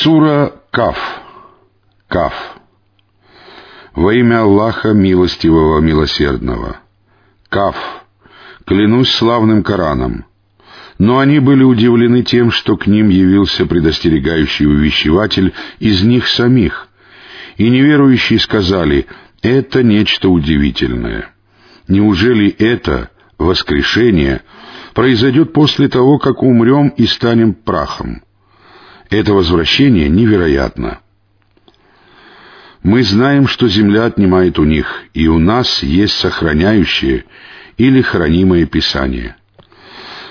Сура Каф. Каф. Во имя Аллаха Милостивого Милосердного. Каф. Клянусь славным Кораном. Но они были удивлены тем, что к ним явился предостерегающий увещеватель из них самих. И неверующие сказали, это нечто удивительное. Неужели это, воскрешение, произойдет после того, как умрем и станем прахом? Это возвращение невероятно. Мы знаем, что земля отнимает у них, и у нас есть сохраняющее или хранимое Писание.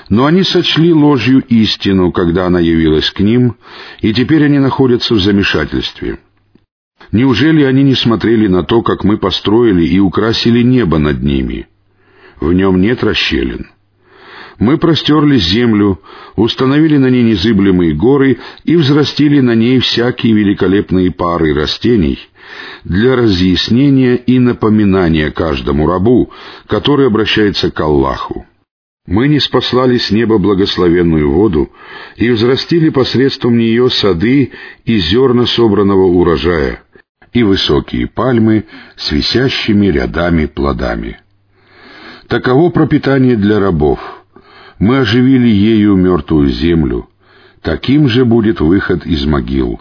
Но они сочли ложью истину, когда она явилась к ним, и теперь они находятся в замешательстве. Неужели они не смотрели на то, как мы построили и украсили небо над ними? В нем нет расщелин. Мы простерли землю, установили на ней незыблемые горы и взрастили на ней всякие великолепные пары растений для разъяснения и напоминания каждому рабу, который обращается к Аллаху. Мы не спаслали с неба благословенную воду и взрастили посредством нее сады и зерна собранного урожая, и высокие пальмы с висящими рядами плодами. Таково пропитание для рабов — мы оживили ею мертвую землю. Таким же будет выход из могил.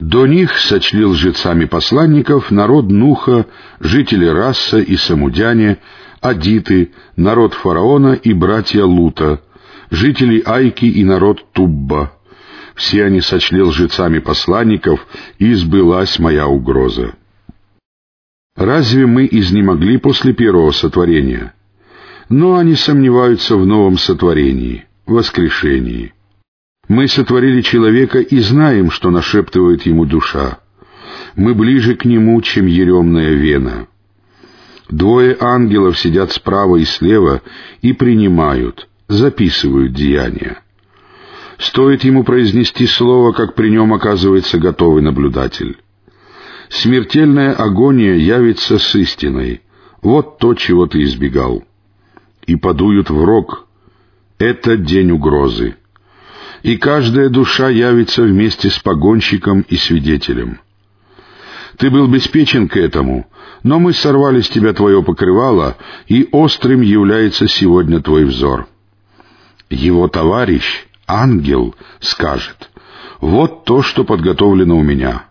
До них сочли лжецами посланников народ Нуха, жители Расса и Самудяне, Адиты, народ фараона и братья Лута, жители Айки и народ Тубба. Все они сочли лжецами посланников, и сбылась моя угроза. Разве мы изнемогли после первого сотворения? Но они сомневаются в новом сотворении, воскрешении. Мы сотворили человека и знаем, что нашептывает ему душа. Мы ближе к нему, чем еремная вена. Двое ангелов сидят справа и слева и принимают, записывают деяния. Стоит ему произнести слово, как при нем оказывается готовый наблюдатель. Смертельная агония явится с истиной. Вот то, чего ты избегал и подуют в рог. Это день угрозы. И каждая душа явится вместе с погонщиком и свидетелем. Ты был беспечен к этому, но мы сорвали с тебя твое покрывало, и острым является сегодня твой взор. Его товарищ, ангел, скажет, «Вот то, что подготовлено у меня».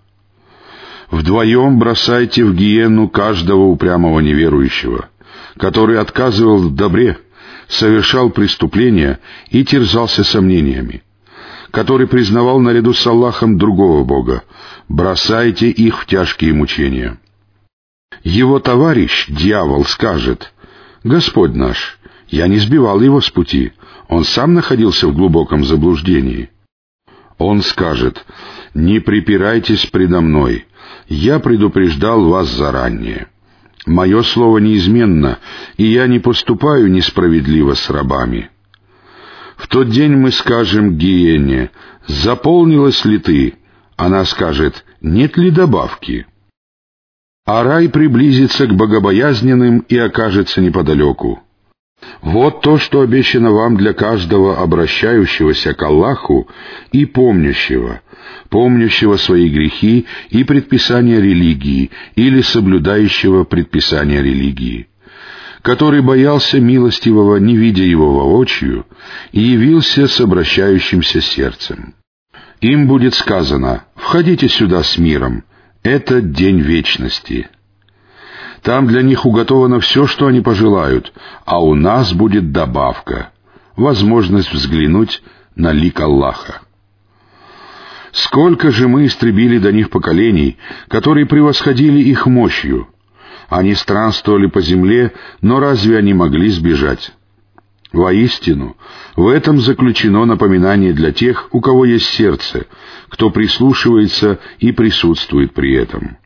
Вдвоем бросайте в гиену каждого упрямого неверующего — который отказывал в добре, совершал преступления и терзался сомнениями, который признавал наряду с Аллахом другого Бога, бросайте их в тяжкие мучения. Его товарищ, дьявол, скажет, «Господь наш, я не сбивал его с пути, он сам находился в глубоком заблуждении». Он скажет, «Не припирайтесь предо мной, я предупреждал вас заранее». Мое слово неизменно, и я не поступаю несправедливо с рабами. В тот день мы скажем Гиене, заполнилась ли ты? Она скажет, нет ли добавки? А рай приблизится к богобоязненным и окажется неподалеку. Вот то, что обещано вам для каждого обращающегося к Аллаху и помнящего, помнящего свои грехи и предписания религии или соблюдающего предписания религии, который боялся милостивого, не видя его воочию, и явился с обращающимся сердцем. Им будет сказано «Входите сюда с миром, это день вечности». Там для них уготовано все, что они пожелают, а у нас будет добавка — возможность взглянуть на лик Аллаха. Сколько же мы истребили до них поколений, которые превосходили их мощью. Они странствовали по земле, но разве они могли сбежать? Воистину, в этом заключено напоминание для тех, у кого есть сердце, кто прислушивается и присутствует при этом.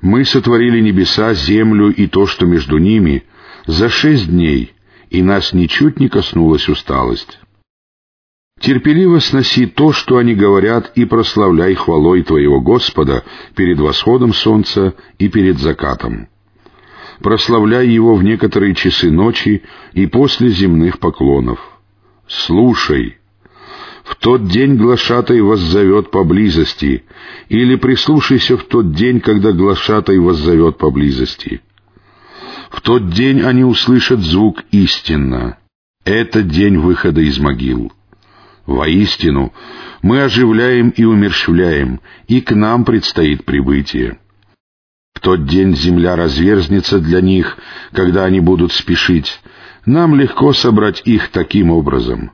Мы сотворили небеса, землю и то, что между ними, за шесть дней, и нас ничуть не коснулась усталость. Терпеливо сноси то, что они говорят, и прославляй хвалой Твоего Господа перед восходом солнца и перед закатом. Прославляй Его в некоторые часы ночи и после земных поклонов. Слушай, тот день глашатай воззовет поблизости, или прислушайся в тот день, когда глашатай воззовет поблизости. В тот день они услышат звук истинно. Это день выхода из могил. Воистину, мы оживляем и умерщвляем, и к нам предстоит прибытие. В тот день земля разверзнется для них, когда они будут спешить. Нам легко собрать их таким образом.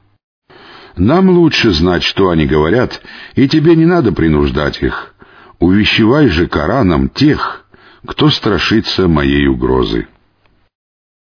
Нам лучше знать, что они говорят, и тебе не надо принуждать их. Увещевай же Кораном тех, кто страшится моей угрозы.